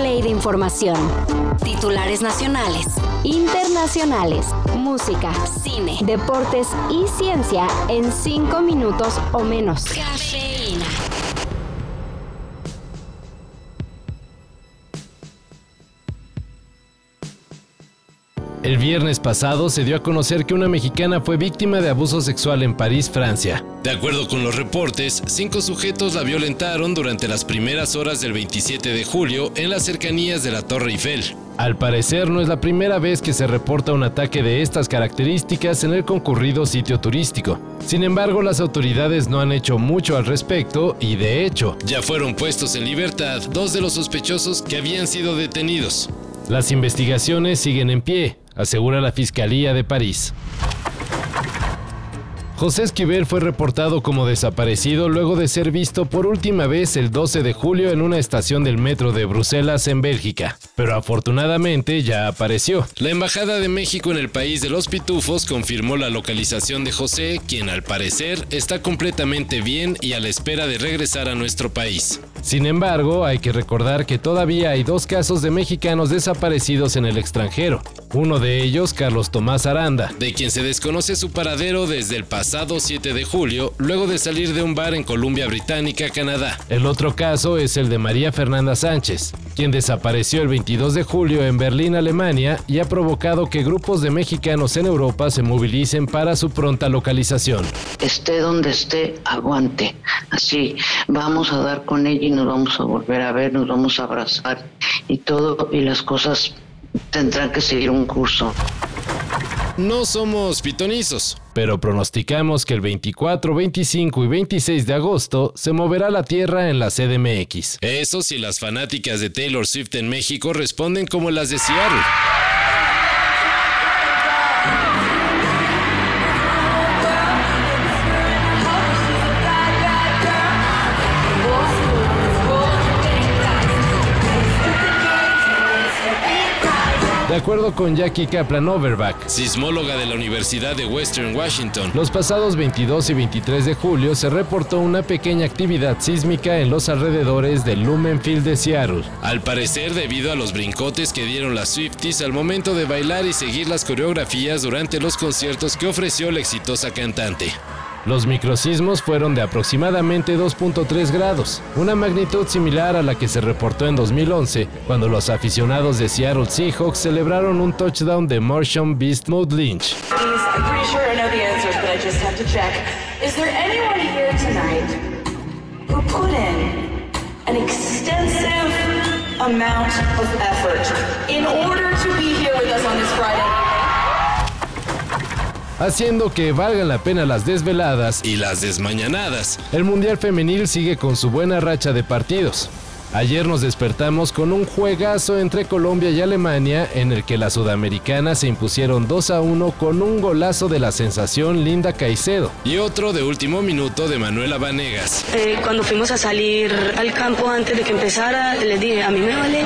play de información. Titulares nacionales, internacionales, música, cine, deportes y ciencia en 5 minutos o menos. Cafeína. El viernes pasado se dio a conocer que una mexicana fue víctima de abuso sexual en París, Francia. De acuerdo con los reportes, cinco sujetos la violentaron durante las primeras horas del 27 de julio en las cercanías de la Torre Eiffel. Al parecer no es la primera vez que se reporta un ataque de estas características en el concurrido sitio turístico. Sin embargo, las autoridades no han hecho mucho al respecto y de hecho ya fueron puestos en libertad dos de los sospechosos que habían sido detenidos. Las investigaciones siguen en pie, asegura la Fiscalía de París. José Esquivel fue reportado como desaparecido luego de ser visto por última vez el 12 de julio en una estación del metro de Bruselas en Bélgica, pero afortunadamente ya apareció. La Embajada de México en el país de los Pitufos confirmó la localización de José, quien al parecer está completamente bien y a la espera de regresar a nuestro país. Sin embargo, hay que recordar que todavía hay dos casos de mexicanos desaparecidos en el extranjero. Uno de ellos, Carlos Tomás Aranda, de quien se desconoce su paradero desde el pasado 7 de julio, luego de salir de un bar en Columbia Británica, Canadá. El otro caso es el de María Fernanda Sánchez, quien desapareció el 22 de julio en Berlín, Alemania, y ha provocado que grupos de mexicanos en Europa se movilicen para su pronta localización. Esté donde esté, aguante. Así, vamos a dar con ella y nos vamos a volver a ver, nos vamos a abrazar y todo, y las cosas tendrán que seguir un curso. No somos pitonizos, pero pronosticamos que el 24, 25 y 26 de agosto se moverá la Tierra en la CDMX. Eso si las fanáticas de Taylor Swift en México responden como las de Seattle. De acuerdo con Jackie Kaplan Overback, sismóloga de la Universidad de Western Washington, los pasados 22 y 23 de julio se reportó una pequeña actividad sísmica en los alrededores del Lumenfield de Seattle. Al parecer, debido a los brincotes que dieron las Swifties al momento de bailar y seguir las coreografías durante los conciertos que ofreció la exitosa cantante. Los microsismos fueron de aproximadamente 2.3 grados, una magnitud similar a la que se reportó en 2011, cuando los aficionados de Seattle Seahawks celebraron un touchdown de Marshall Beast Mode Lynch. amount of effort in order to be here with us on this Friday haciendo que valgan la pena las desveladas y las desmañanadas. El Mundial Femenil sigue con su buena racha de partidos. Ayer nos despertamos con un juegazo entre Colombia y Alemania en el que las sudamericanas se impusieron 2 a 1 con un golazo de la sensación Linda Caicedo y otro de último minuto de Manuela Vanegas. Eh, cuando fuimos a salir al campo antes de que empezara, les dije, a mí me vale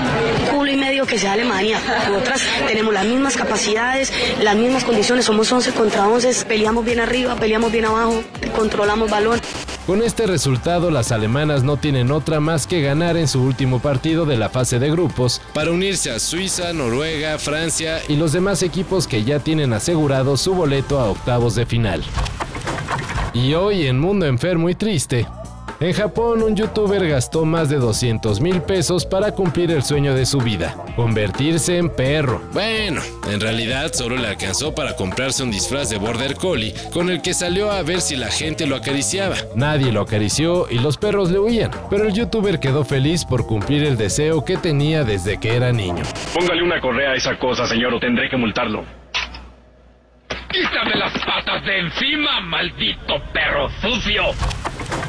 culo y medio que sea Alemania. Nosotras tenemos las mismas capacidades, las mismas condiciones, somos 11 contra 11, peleamos bien arriba, peleamos bien abajo, controlamos balón. Con este resultado, las alemanas no tienen otra más que ganar en su último partido de la fase de grupos para unirse a Suiza, Noruega, Francia y los demás equipos que ya tienen asegurado su boleto a octavos de final. Y hoy en Mundo Enfermo y Triste, en Japón, un youtuber gastó más de 200 mil pesos para cumplir el sueño de su vida, convertirse en perro. Bueno, en realidad solo le alcanzó para comprarse un disfraz de Border Collie con el que salió a ver si la gente lo acariciaba. Nadie lo acarició y los perros le huían, pero el youtuber quedó feliz por cumplir el deseo que tenía desde que era niño. Póngale una correa a esa cosa, señor, o tendré que multarlo. ¡Quítame las patas de encima, maldito perro sucio!